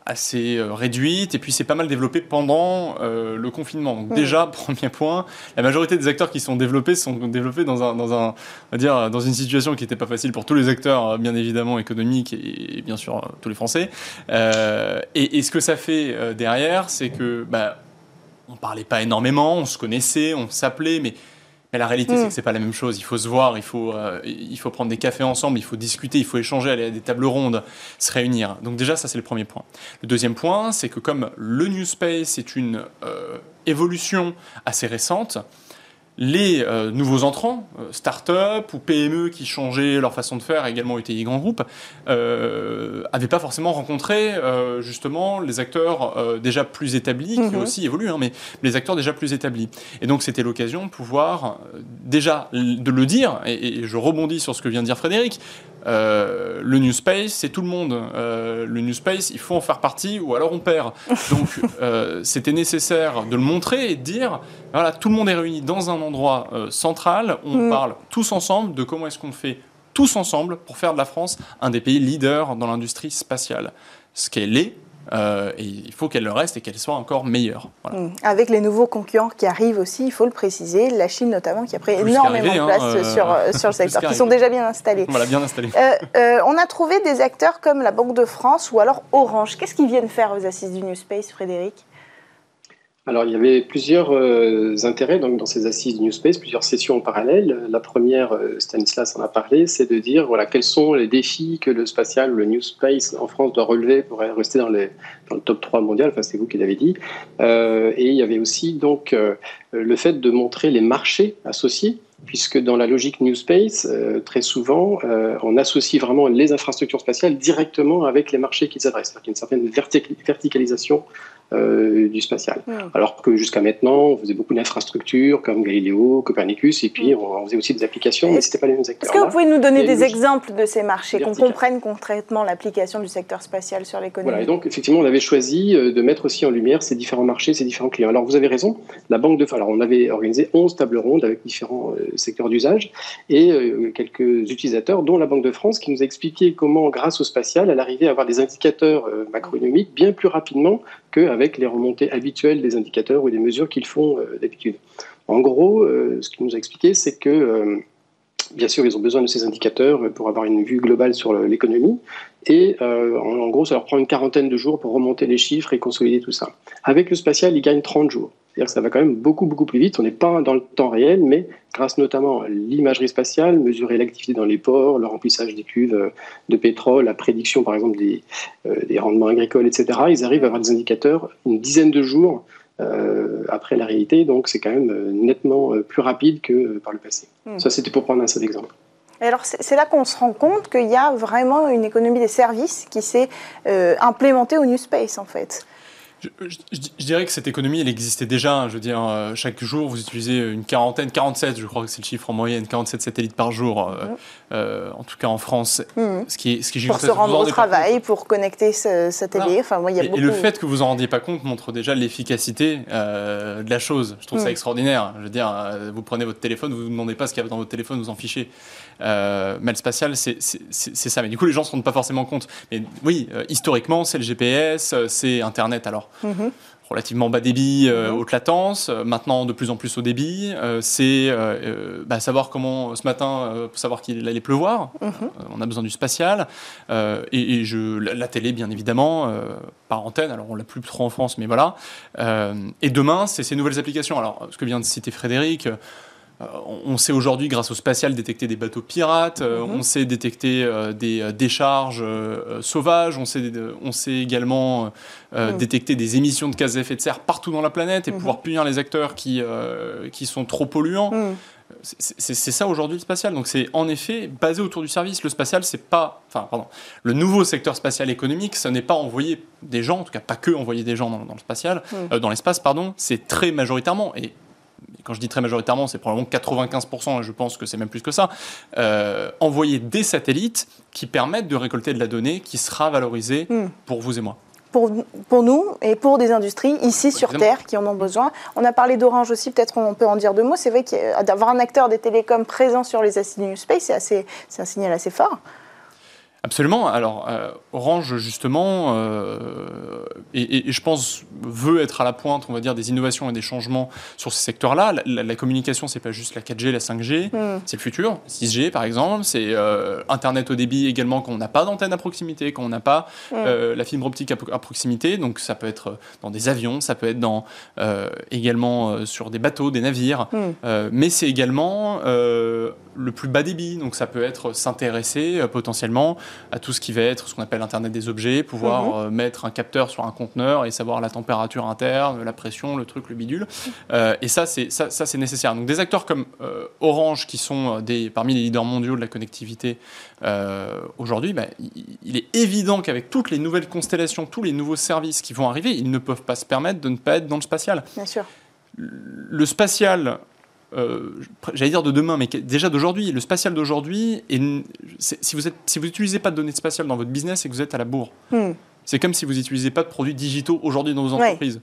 assez euh, réduite et puis c'est pas mal développé pendant euh, le confinement. Donc déjà, premier point, la majorité des acteurs qui sont développés sont développés dans un, dans un on va dire, dans une situation qui n'était pas facile pour tous les acteurs, euh, bien évidemment économiques et, bien sûr tous les Français. et, et, ce que ça fait derrière, c'est que bah, on parlait pas énormément, on se connaissait, on s'appelait, mais mais la réalité, c'est mm. que c'est pas la même chose. Il faut se voir, il faut, euh, il faut prendre des cafés ensemble, il faut discuter, il faut échanger, aller à des tables rondes, se réunir. Donc déjà, ça c'est le premier point. Le deuxième point, c'est que comme le New Space est une euh, évolution assez récente, les euh, nouveaux entrants, euh, start-up ou PME qui changeaient leur façon de faire, également UTI Grand Groupe, n'avaient euh, pas forcément rencontré justement les acteurs déjà plus établis, qui mhm. aussi évolué, hein, mais les acteurs déjà plus établis. Et donc c'était l'occasion de pouvoir déjà de le dire, et, je rebondis sur ce que vient de dire Frédéric, euh, le New Space, c'est tout le monde. Euh, le New Space, il faut en faire partie ou alors on perd. Donc, euh, c'était nécessaire de le montrer et de dire voilà, tout le monde est réuni dans un endroit central. On mm. parle tous ensemble de comment est-ce qu'on fait tous ensemble pour faire de la France un des pays leaders dans l'industrie spatiale. Ce qu'elle est, euh, et il faut qu'elle le reste et qu'elle soit encore meilleure. Mmh. Avec les nouveaux concurrents qui arrivent aussi, il faut le préciser, la Chine notamment qui a pris énormément de place hein, sur, euh, sur le secteur, qui sont déjà bien installés. Voilà, bien installés. Euh, on a trouvé des acteurs comme la Banque de France ou alors Orange. Qu'est-ce qu'ils viennent faire aux assises du New Space, Frédéric? Alors, il y avait plusieurs euh, intérêts donc, dans ces assises du New Space, plusieurs sessions en parallèle. La première, euh, Stanislas en a parlé, c'est de dire voilà, quels sont les défis que le spatial le New Space en France doit relever pour rester dans, dans le top 3 mondial. Enfin, c'est vous qui l'avez dit. Euh, et il y avait aussi donc, le fait de montrer les marchés associés puisque dans la logique New Space, très souvent, on associe vraiment les infrastructures spatiales directement avec les marchés qui s'adressent. Il y a une certaine verticalisation euh, du spatial. Alors que jusqu'à maintenant, on faisait beaucoup d'infrastructures comme Galileo, Copernicus, et puis on, faisait aussi des applications, mais ce n'était pas les mêmes acteurs. Est-ce que vous pouvez nous donner des exemples de ces marchés, qu'on comprenne concrètement l'application du secteur spatial sur l'économie? Voilà, et donc effectivement, on avait choisi euh, de mettre aussi en lumière ces différents marchés, ces différents clients. Alors vous avez raison, la banque de... Alors on avait organisé 11 tables rondes avec différents euh, secteurs d'usage et quelques utilisateurs, dont la Banque de France, qui nous a expliqué comment, grâce au spatial, elle arrivait à avoir des indicateurs macroéconomiques bien plus rapidement qu'avec les remontées habituelles des indicateurs ou des mesures qu'ils font euh, d'habitude. En gros, euh, ce qu'il nous a expliqué, c'est que, euh, bien sûr, ils ont besoin de ces indicateurs pour avoir une vue globale sur l'économie, et en, gros, ça leur prend une quarantaine de jours pour remonter les chiffres et consolider tout ça. Avec le spatial, ils gagnent 30 jours. C'est-à-dire que ça va quand même beaucoup, beaucoup plus vite. On n'est pas dans le temps réel, mais grâce notamment à l'imagerie spatiale, mesurer l'activité dans les ports, le remplissage des cuves euh, de pétrole, la prédiction par exemple des, euh, des rendements agricoles, etc., ils arrivent à avoir des indicateurs une dizaine de jours euh, après la réalité. Donc c'est quand même nettement plus rapide que par le passé. Hmm. Ça, c'était pour prendre un seul exemple. Et alors c'est là qu'on se rend compte qu'il y a vraiment une économie des services qui s'est implémentée au New Space en fait. Je, dirais que cette économie, elle existait déjà. Hein. Je veux dire, euh, chaque jour, vous utilisez une quarantaine, 47, je crois que c'est le chiffre en moyenne, 47 satellites par jour, euh, euh, en tout cas en France. Mmh. Ce qui est, ce qui pour se rendre au travail, pour connecter ce satellite. Enfin, moi, y a et, beaucoup... et, le fait que vous en rendiez pas compte montre déjà l'efficacité de la chose. Je trouve ça mmh. extraordinaire. Je veux dire, vous prenez votre téléphone, vous ne vous demandez pas ce qu'il y a dans votre téléphone, vous en fichez. mais le spatial, c'est ça. Mais du coup, les gens ne se rendent pas forcément compte. Mais oui, historiquement, c'est le GPS, c'est Internet alors. Mhm. relativement bas débit, euh, mhm. haute latence, euh, maintenant de plus en plus haut débit. Euh, c'est bah, savoir comment, ce matin, savoir qu'il allait pleuvoir. Mhm. on a besoin du spatial. et, je, la, télé, bien évidemment, par antenne. Alors, on l'a plus trop en France, mais voilà. et demain, c'est ces nouvelles applications. Alors, ce que vient de citer Frédéric, on sait aujourd'hui, grâce au spatial, détecter des bateaux pirates, euh, mhm. on sait détecter euh, des décharges sauvages, on sait, on sait également mhm. détecter des émissions de gaz à effet de serre partout dans la planète et mhm. pouvoir punir les acteurs qui, qui sont trop polluants. C'est ça aujourd'hui le spatial. Donc c'est en effet basé autour du service. Le spatial, c'est pas, enfin pardon, le nouveau secteur spatial économique, ce n'est pas envoyer des gens, en tout cas pas que envoyer des gens dans, dans le spatial, dans l'espace, pardon. C'est très majoritairement et quand je dis très majoritairement, c'est probablement 95%, et je pense que c'est même plus que ça, euh, envoyer des satellites qui permettent de récolter de la donnée qui sera valorisée hmm. pour vous et moi. Pour, pour, nous et pour des industries ici sur Terre qui en ont besoin. On a parlé d'Orange aussi, peut-être on peut en dire deux mots. C'est vrai d'avoir un acteur des télécoms présent sur les assises New Space, c'est un signal assez fort. Absolument. Alors, euh, Orange, justement, euh, et, je pense, veut être à la pointe, on va dire, des innovations et des changements sur ces secteurs-là. La, la, communication, c'est pas juste la 4G, la 5G, hmm. c'est le futur. 6G, par exemple, c'est euh, Internet au débit également quand on n'a pas d'antenne à proximité, quand on n'a pas hmm. la fibre optique à, proximité. Donc, ça peut être dans des avions, ça peut être dans, également sur des bateaux, des navires. Hmm. mais c'est également le plus bas débit. Donc, ça peut être s'intéresser potentiellement à tout ce qui va être ce qu'on appelle Internet des objets, pouvoir mhm. euh, mettre un capteur sur un conteneur et savoir la température interne, la pression, le truc, le bidule. Euh, et ça, c'est ça, ça c'est nécessaire. Donc des acteurs comme euh, Orange, qui sont des, parmi les leaders mondiaux de la connectivité aujourd'hui, bah, il, est évident qu'avec toutes les nouvelles constellations, tous les nouveaux services qui vont arriver, ils ne peuvent pas se permettre de ne pas être dans le spatial. Bien sûr. Le spatial, euh, j'allais dire de demain, mais déjà d'aujourd'hui. Le spatial d'aujourd'hui, si vous si n'utilisez pas de données spatiales dans votre business, c'est que vous êtes à la bourre. Hmm. C'est comme si vous n'utilisez pas de produits digitaux aujourd'hui dans vos entreprises.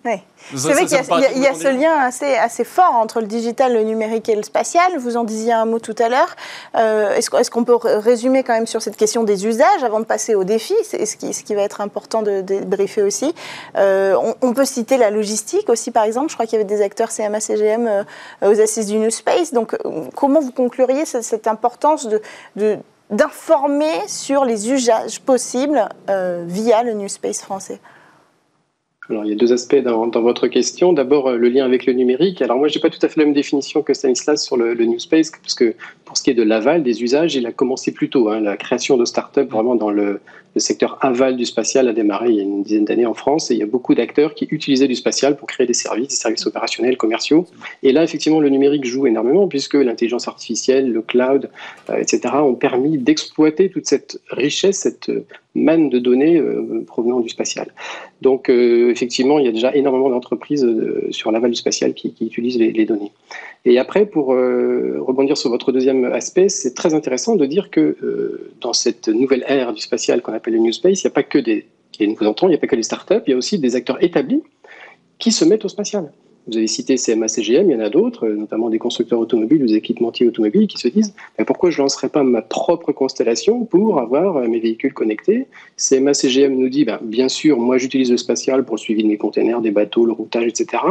C'est vrai qu'il y, y, a ce lien assez, assez fort entre le digital, le numérique et le spatial. Vous en disiez un mot tout à l'heure. Euh, Est-ce qu'on peut résumer quand même sur cette question des usages avant de passer au défi? C'est ce qui, ce qui va être important de, briefer aussi? Euh, on, peut citer la logistique aussi, par exemple. Je crois qu'il y avait des acteurs CMA, CGM euh, aux assises du New Space. Donc, euh, comment vous concluriez cette, cette importance de, de d'informer sur les usages possibles euh, via le New Space français alors, il y a deux aspects dans, votre question. D'abord, euh, le lien avec le numérique. Alors, moi, je n'ai pas tout à fait la même définition que Stanislas sur le, New Space, parce que pour ce qui est de l'aval, des usages, il a commencé plus tôt. Hein. la création de start-up vraiment dans le, secteur aval du spatial a démarré il y a une dizaine d'années en France et il y a beaucoup d'acteurs qui utilisaient du spatial pour créer des services, des services opérationnels, commerciaux. Et là, effectivement, le numérique joue énormément puisque l'intelligence artificielle, le cloud, euh, etc., ont permis d'exploiter toute cette richesse, cette manne de données euh, provenant du spatial. Donc, euh, effectivement, il y a déjà énormément d'entreprises sur l'aval du spatial qui, utilisent les, données. Et après, pour rebondir sur votre deuxième aspect, c'est très intéressant de dire que dans cette nouvelle ère du spatial qu'on appelle le New Space, il n'y a pas que des, y a il n'y a pas que des startups, il y a aussi des acteurs établis qui se mettent au spatial. Vous avez cité CMA CGM, il y en a d'autres, notamment des constructeurs automobiles ou des équipementiers automobiles qui se disent pourquoi je ne lancerai pas ma propre constellation pour avoir mes véhicules connectés? CMA CGM nous dit ben, bien sûr, moi j'utilise le spatial pour le suivi de mes containers, des bateaux, le routage, etc.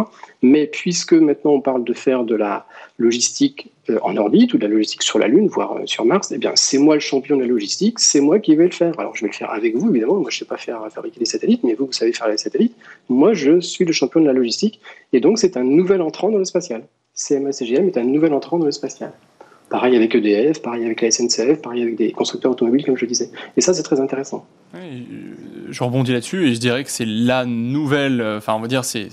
Mais puisque maintenant on parle de faire de la logistique euh, en orbite ou de la logistique sur la Lune, voire euh, sur Mars, eh bien, c'est moi le champion de la logistique, c'est moi qui vais le faire. Alors, je vais le faire avec vous, évidemment. Moi, je ne sais pas faire fabriquer des satellites, mais vous, vous savez faire les satellites. Moi, je suis le champion de la logistique. Et donc, c'est un nouvel entrant dans le spatial. CMA-CGM est un nouvel entrant dans le spatial. Pareil avec EDF, pareil avec la SNCF, pareil avec des constructeurs automobiles, comme je disais. Et ça, c'est très intéressant. Je rebondis là-dessus et je dirais que c'est la nouvelle, euh, enfin, on va dire, c'est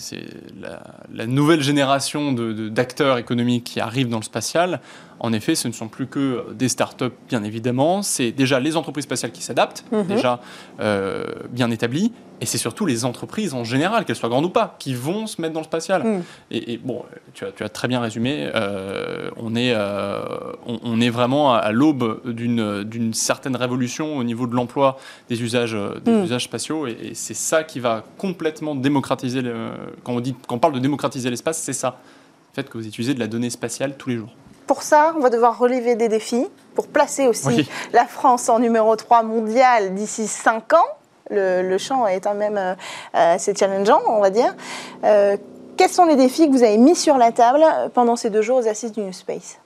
la, la, nouvelle génération d'acteurs de, économiques qui arrivent dans le spatial. En effet, ce ne sont plus que des startups, bien évidemment. C'est déjà les entreprises spatiales qui s'adaptent, mhm. déjà euh, bien établies. Et c'est surtout les entreprises en général, qu'elles soient grandes ou pas, qui vont se mettre dans le spatial. Mhm. Et, bon, tu as, tu as, très bien résumé. Euh, on, est, euh, on, est vraiment à, l'aube d'une certaine révolution au niveau de l'emploi des, usages, des mhm. usages spatiaux. Et, c'est ça qui va complètement démocratiser. Le, quand, on dit, quand on parle de démocratiser l'espace, c'est ça. Le fait que vous utilisez de la donnée spatiale tous les jours. Pour ça, on va devoir relever des défis pour placer aussi la France en numéro 3 mondial d'ici 5 ans. Le, champ est quand même euh, assez challengeant, on va dire. Euh, quels sont les défis que vous avez mis sur la table pendant ces deux jours aux assises du New Space?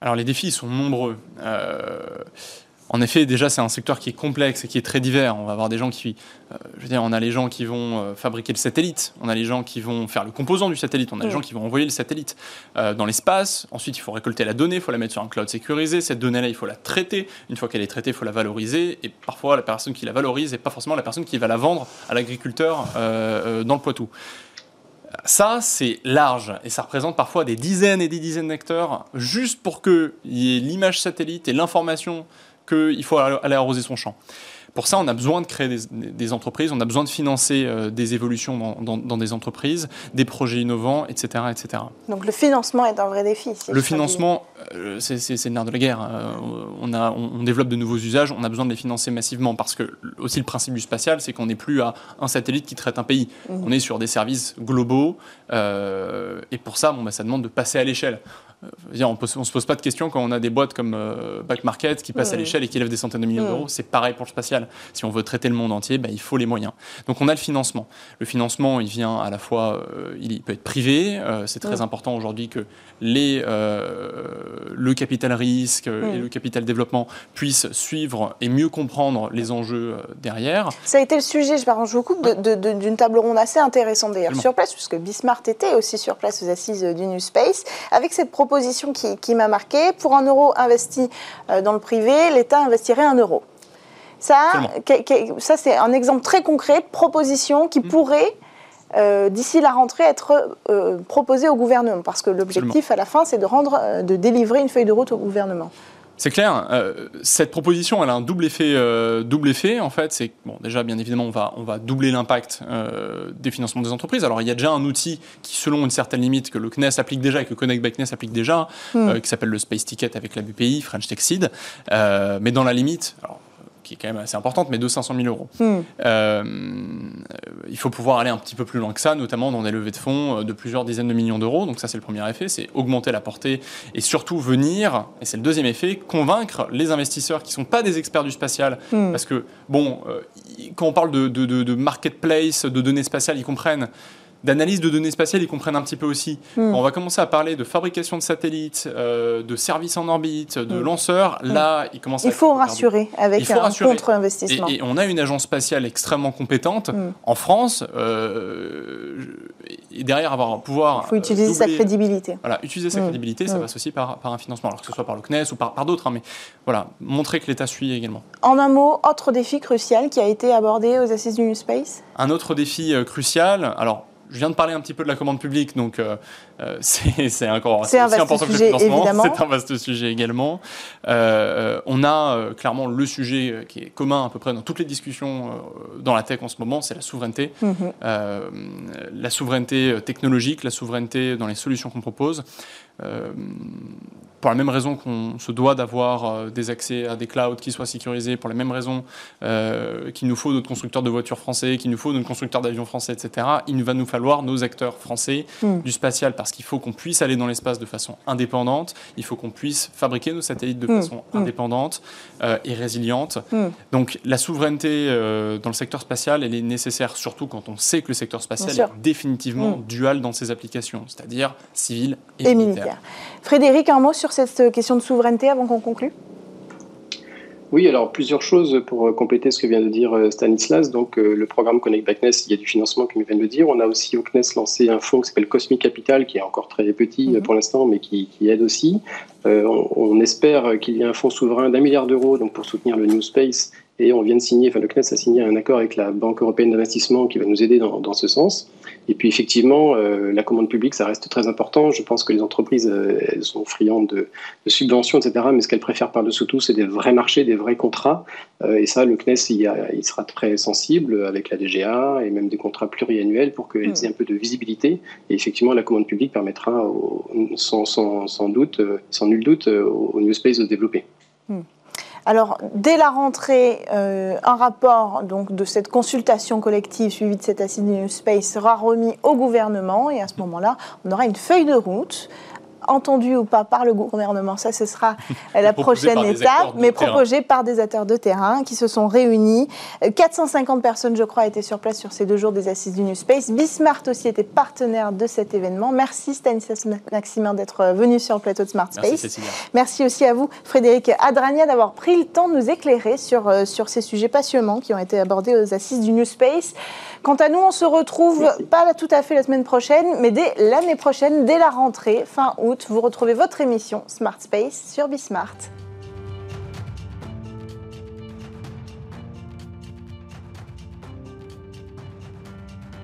Alors les défis sont nombreux. Euh, en effet, déjà, c'est un secteur qui est complexe et qui est très divers. On va avoir des gens qui, euh, je veux dire, on a les gens qui vont euh, fabriquer le satellite, on a les gens qui vont faire le composant du satellite, on a les gens qui vont envoyer le satellite euh, dans l'espace. Ensuite, il faut récolter la donnée, il faut la mettre sur un cloud sécurisé. Cette donnée-là, il faut la traiter. Une fois qu'elle est traitée, il faut la valoriser. Et parfois, la personne qui la valorise n'est pas forcément la personne qui va la vendre à l'agriculteur dans le Poitou. Ça, c'est large et ça représente parfois des dizaines et des dizaines d'acteurs juste pour qu'il y ait l'image satellite et l'information qu'il faut aller arroser son champ. Pour ça, on a besoin de créer des, entreprises, on a besoin de financer euh, des évolutions dans, des entreprises, des projets innovants, etc., etc. Donc le financement est un vrai défi. le financement, euh, c'est le nerf de la guerre. Euh, on, a, on, développe de nouveaux usages, on a besoin de les financer massivement parce que aussi le principe du spatial, c'est qu'on n'est plus à un satellite qui traite un pays. Mmh. On est sur des services globaux et pour ça, bon, bah, ça demande de passer à l'échelle. Euh, on ne se pose pas de questions quand on a des boîtes comme euh, Back Market qui passent à l'échelle et qui lèvent des centaines de millions d'euros. C'est pareil pour le spatial. Si on veut traiter le monde entier, bah, il faut les moyens. Donc on a le financement. Le financement, il vient à la fois, euh, il peut être privé. c'est très important aujourd'hui que les, le capital risque et le capital développement puissent suivre et mieux comprendre les enjeux derrière. Ça a été le sujet, je m'arrange beaucoup, d'une table ronde assez intéressante d'ailleurs sur place, puisque Bismart était aussi sur place aux assises du New Space, avec cette proposition proposition qui, m'a marqué. Pour un euro investi euh, dans le privé, l'État investirait un euro. Ça, ça c'est un exemple très concret de proposition qui mm. pourrait, euh, d'ici la rentrée, être euh, proposée au gouvernement. Parce que l'objectif, à la fin, c'est de, rendre, de délivrer une feuille de route au gouvernement. C'est clair. Euh, cette proposition, elle a un double effet. Euh, double effet, en fait, c'est bon. Déjà, bien évidemment, on va on va doubler l'impact euh, des financements des entreprises. Alors, il y a déjà un outil qui, selon une certaine limite, que le CNES applique déjà et que Connect by CNES applique déjà, hmm. qui s'appelle le Space Ticket avec la BPI, French Tech Seed. mais dans la limite, alors, qui est quand même assez importante, mais de 500 000 euros. Hmm. Euh, il faut pouvoir aller un petit peu plus loin que ça, notamment dans des levées de fonds de plusieurs dizaines de millions d'euros. Donc ça, c'est le premier effet, c'est augmenter la portée et surtout venir, et c'est le deuxième effet, convaincre les investisseurs qui ne sont pas des experts du spatial. Hmm. Parce que, bon, euh, quand on parle de, de, de, de marketplace, de données spatiales, ils comprennent d'analyse de données spatiales, ils comprennent un petit peu aussi. Hmm. On va commencer à parler de fabrication de satellites, euh, de services en orbite, de hmm. lanceurs. Hmm. Là, ils commencent il faut rassurer avec un contre-investissement. Et, on a une agence spatiale extrêmement compétente en France. Euh, et derrière avoir un pouvoir. Il faut utiliser sa crédibilité. Voilà, utiliser sa crédibilité, ça passe aussi par, par, un financement, alors que ce soit par le CNES ou par, par d'autres. Hein, mais voilà, montrer que l'État suit également. En un mot, autre défi crucial qui a été abordé aux Assises du New Space? Un autre défi euh, crucial, alors je viens de parler un petit peu de la commande publique, donc euh, euh, c'est encore aussi important que le financement. C'est un vaste sujet également. Euh, on a clairement le sujet qui est commun à peu près dans toutes les discussions dans la tech en ce moment, c'est la souveraineté. Mhm. la souveraineté technologique, la souveraineté dans les solutions qu'on propose pour la même raison qu'on se doit d'avoir euh, des accès à des clouds qui soient sécurisés, pour la même raison euh, qu'il nous faut notre constructeur de voitures français, qu'il nous faut notre constructeur d'avions français, etc., il va nous falloir nos acteurs français hmm. du spatial parce qu'il faut qu'on puisse aller dans l'espace de façon indépendante, il faut qu'on puisse fabriquer nos satellites de hmm. façon hmm. indépendante euh, et résiliente. Donc la souveraineté dans le secteur spatial, elle est nécessaire surtout quand on sait que le secteur spatial est définitivement dual dans ses applications, c'est-à-dire civil et, militaire. Frédéric, un mot sur cette question de souveraineté avant qu'on conclue? Oui, alors plusieurs choses pour compléter ce que vient de dire Stanislas. Donc, le programme Connect Backness, il y a du financement, comme il vient de le dire. On a aussi au CNES lancé un fonds qui s'appelle Cosmic Capital, qui est encore très petit mhm. pour l'instant, mais qui, aide aussi. on, on, espère qu'il y ait un fonds souverain d'un milliard d'euros donc pour soutenir le New Space et on vient de signer, enfin le CNES a signé un accord avec la Banque européenne d'investissement qui va nous aider dans, dans, ce sens. Et puis effectivement, euh, la commande publique, ça reste très important. Je pense que les entreprises, euh, elles sont friandes de, de, subventions, etc. Mais ce qu'elles préfèrent par-dessous tout, c'est des vrais marchés, des vrais contrats. Euh, et ça, le CNES, il, a, il, sera très sensible avec la DGA et même des contrats pluriannuels pour qu'elles aient un peu de visibilité. Et effectivement, la commande publique permettra, sans, sans, sans, doute, sans nul doute, au New Space de se développer. Mmh. Alors, dès la rentrée, euh, un rapport de cette consultation collective suivie de cet New Space sera remis au gouvernement. Et à ce moment-là, on aura une feuille de route entendu ou pas par le gouvernement, ça ce sera la prochaine étape, mais proposé par des acteurs de terrain qui se sont réunis. 450 personnes, je crois, étaient sur place sur ces deux jours des assises du New Space. Bismart aussi était partenaire de cet événement. Merci Stanislas Maximin d'être venu sur le plateau de Smart Space. Merci, Merci aussi à vous, Frédéric Adrania, d'avoir pris le temps de nous éclairer sur, euh, sur ces sujets passionnants qui ont été abordés aux assises du New Space. Quant à nous, on se retrouve pas tout à fait la semaine prochaine, mais dès l'année prochaine, dès la rentrée, fin vous retrouvez votre émission Smart Space sur Bismart.